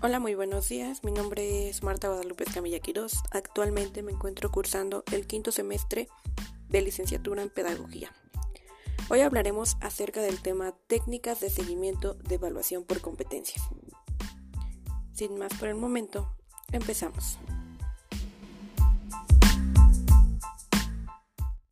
Hola, muy buenos días. Mi nombre es Marta Guadalupe Camilla Quirós. Actualmente me encuentro cursando el quinto semestre de licenciatura en Pedagogía. Hoy hablaremos acerca del tema técnicas de seguimiento de evaluación por competencias. Sin más por el momento, empezamos.